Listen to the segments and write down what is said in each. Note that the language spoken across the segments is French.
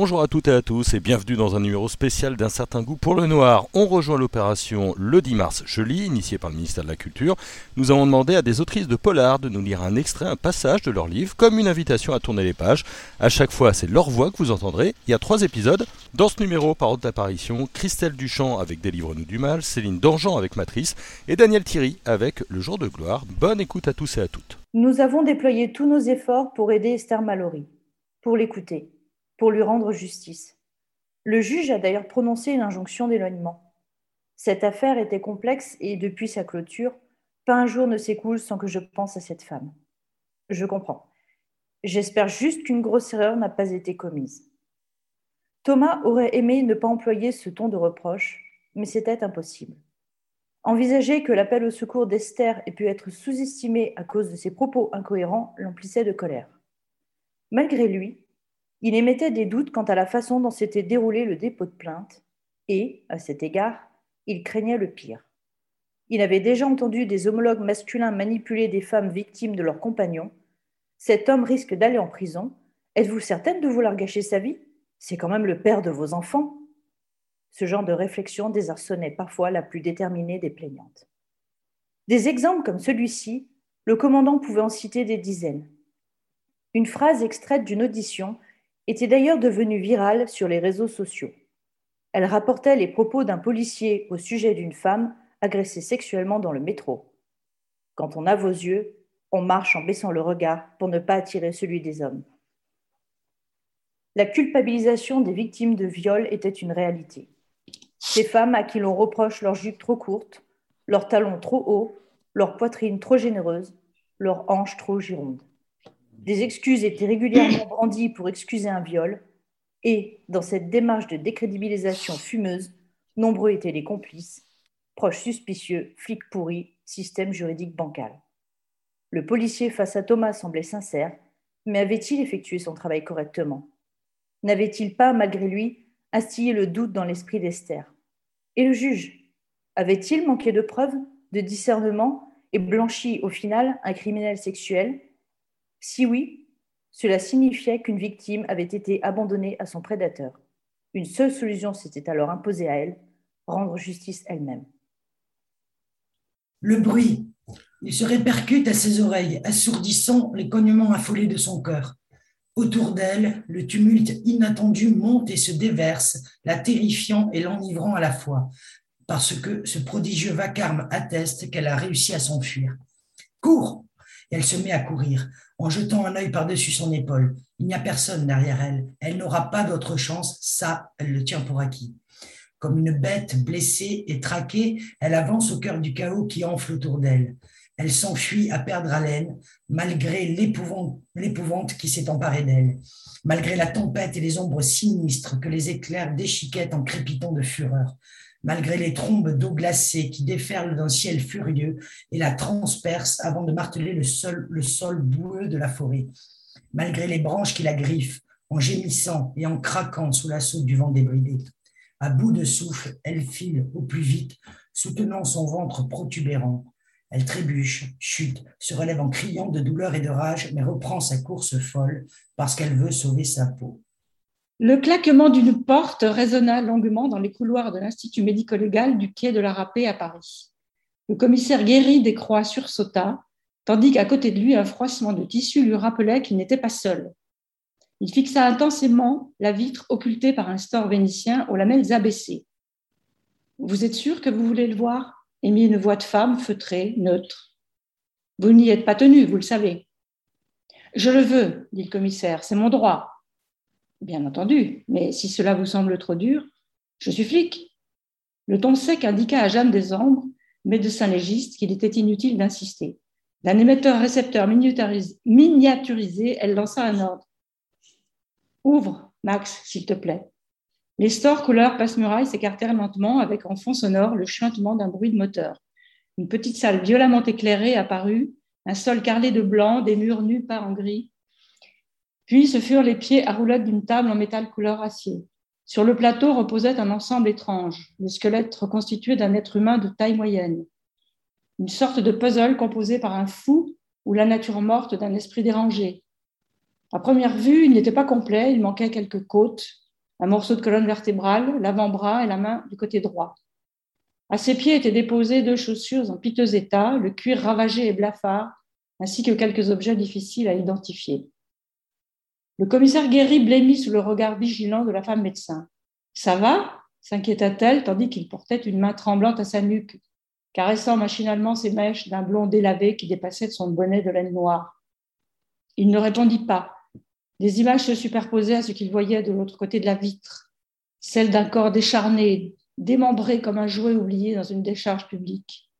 Bonjour à toutes et à tous et bienvenue dans un numéro spécial d'un certain goût pour le noir. On rejoint l'opération le 10 mars Je lis, initiée par le ministère de la Culture. Nous avons demandé à des autrices de polar de nous lire un extrait, un passage de leur livre, comme une invitation à tourner les pages. À chaque fois, c'est leur voix que vous entendrez. Il y a trois épisodes. Dans ce numéro, par ordre d'apparition, Christelle Duchamp avec Délivre-nous du mal, Céline Dangean avec Matrice et Daniel Thierry avec Le jour de gloire. Bonne écoute à tous et à toutes. Nous avons déployé tous nos efforts pour aider Esther Mallory, pour l'écouter pour lui rendre justice. Le juge a d'ailleurs prononcé une injonction d'éloignement. Cette affaire était complexe et depuis sa clôture, pas un jour ne s'écoule sans que je pense à cette femme. Je comprends. J'espère juste qu'une grosse erreur n'a pas été commise. Thomas aurait aimé ne pas employer ce ton de reproche, mais c'était impossible. Envisager que l'appel au secours d'Esther ait pu être sous-estimé à cause de ses propos incohérents l'emplissait de colère. Malgré lui, il émettait des doutes quant à la façon dont s'était déroulé le dépôt de plainte et, à cet égard, il craignait le pire. Il avait déjà entendu des homologues masculins manipuler des femmes victimes de leurs compagnons. Cet homme risque d'aller en prison. Êtes-vous certaine de vouloir gâcher sa vie? C'est quand même le père de vos enfants. Ce genre de réflexion désarçonnait parfois la plus déterminée des plaignantes. Des exemples comme celui-ci, le commandant pouvait en citer des dizaines. Une phrase extraite d'une audition était d'ailleurs devenue virale sur les réseaux sociaux. Elle rapportait les propos d'un policier au sujet d'une femme agressée sexuellement dans le métro. Quand on a vos yeux, on marche en baissant le regard pour ne pas attirer celui des hommes. La culpabilisation des victimes de viol était une réalité. Ces femmes à qui l'on reproche leurs jupes trop courtes, leurs talons trop hauts, leur poitrine trop généreuse, leurs hanches trop girondes. Des excuses étaient régulièrement brandies pour excuser un viol, et, dans cette démarche de décrédibilisation fumeuse, nombreux étaient les complices, proches suspicieux, flics pourris, système juridique bancal. Le policier face à Thomas semblait sincère, mais avait-il effectué son travail correctement? N'avait-il pas, malgré lui, instillé le doute dans l'esprit d'Esther? Et le juge Avait-il manqué de preuves, de discernement et blanchi au final un criminel sexuel? Si oui, cela signifiait qu'une victime avait été abandonnée à son prédateur. Une seule solution s'était alors imposée à elle, rendre justice elle-même. Le bruit, il se répercute à ses oreilles, assourdissant les cognements affolés de son cœur. Autour d'elle, le tumulte inattendu monte et se déverse, la terrifiant et l'enivrant à la fois, parce que ce prodigieux vacarme atteste qu'elle a réussi à s'enfuir. Cours elle se met à courir, en jetant un œil par-dessus son épaule. Il n'y a personne derrière elle. Elle n'aura pas d'autre chance. Ça, elle le tient pour acquis. Comme une bête blessée et traquée, elle avance au cœur du chaos qui enfle autour d'elle. Elle s'enfuit à perdre haleine, malgré l'épouvante qui s'est emparée d'elle, malgré la tempête et les ombres sinistres que les éclairs déchiquettent en crépitant de fureur, malgré les trombes d'eau glacée qui déferlent d'un ciel furieux et la transpercent avant de marteler le sol, le boueux de la forêt, malgré les branches qui la griffent, en gémissant et en craquant sous l'assaut du vent débridé. À bout de souffle, elle file au plus vite, soutenant son ventre protubérant. Elle trébuche, chute, se relève en criant de douleur et de rage, mais reprend sa course folle parce qu'elle veut sauver sa peau. Le claquement d'une porte résonna longuement dans les couloirs de l'Institut médico-légal du quai de la Râpée à Paris. Le commissaire guéri des croix sursauta, tandis qu'à côté de lui, un froissement de tissu lui rappelait qu'il n'était pas seul. Il fixa intensément la vitre occultée par un store vénitien aux lamelles abaissées. Vous êtes sûr que vous voulez le voir? Émit une voix de femme feutrée, neutre. Vous n'y êtes pas tenu, vous le savez. Je le veux, dit le commissaire, c'est mon droit. Bien entendu, mais si cela vous semble trop dur, je suis flic. Le ton sec indiqua à Jeanne Desombres, médecin légiste, qu'il était inutile d'insister. D'un émetteur-récepteur miniaturisé, elle lança un ordre. Ouvre, Max, s'il te plaît. Les stores couleur passe-muraille s'écartèrent lentement avec en fond sonore le chuintement d'un bruit de moteur. Une petite salle violemment éclairée apparut, un sol carrelé de blanc, des murs nus par en gris, puis ce furent les pieds à roulettes d'une table en métal couleur acier. Sur le plateau reposait un ensemble étrange, le squelette reconstitué d'un être humain de taille moyenne. Une sorte de puzzle composé par un fou ou la nature morte d'un esprit dérangé. À première vue, il n'était pas complet, il manquait quelques côtes, un morceau de colonne vertébrale, l'avant-bras et la main du côté droit. À ses pieds étaient déposées deux chaussures en piteux état, le cuir ravagé et blafard, ainsi que quelques objets difficiles à identifier. Le commissaire Guéry blêmit sous le regard vigilant de la femme médecin. Ça va? s'inquiéta-t-elle, tandis qu'il portait une main tremblante à sa nuque, caressant machinalement ses mèches d'un blond délavé qui dépassait de son bonnet de laine noire. Il ne répondit pas. Des images se superposaient à ce qu'il voyait de l'autre côté de la vitre, celle d'un corps décharné, démembré comme un jouet oublié dans une décharge publique,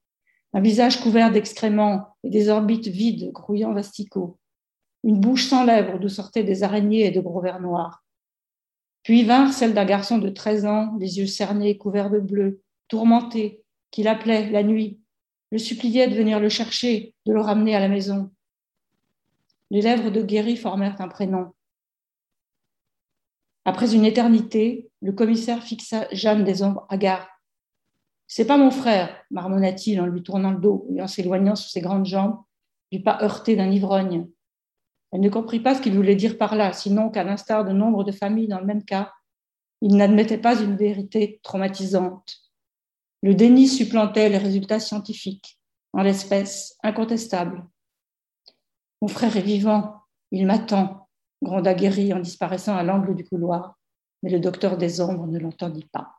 un visage couvert d'excréments et des orbites vides grouillant d'asticots, une bouche sans lèvres d'où sortaient des araignées et de gros vers noirs. Puis vinrent celles d'un garçon de 13 ans, les yeux cernés, couverts de bleu, tourmenté, qui l'appelait la nuit, le suppliait de venir le chercher, de le ramener à la maison. Les lèvres de Guéry formèrent un prénom. Après une éternité, le commissaire fixa Jeanne des ombres hagards. C'est pas mon frère, marmonna-t-il en lui tournant le dos et en s'éloignant sous ses grandes jambes, du pas heurté d'un ivrogne. Elle ne comprit pas ce qu'il voulait dire par là, sinon qu'à l'instar de nombre de familles dans le même cas, il n'admettait pas une vérité traumatisante. Le déni supplantait les résultats scientifiques, en l'espèce incontestable. Mon frère est vivant, il m'attend, gronda Guéry en disparaissant à l'angle du couloir, mais le docteur des ombres ne l'entendit pas.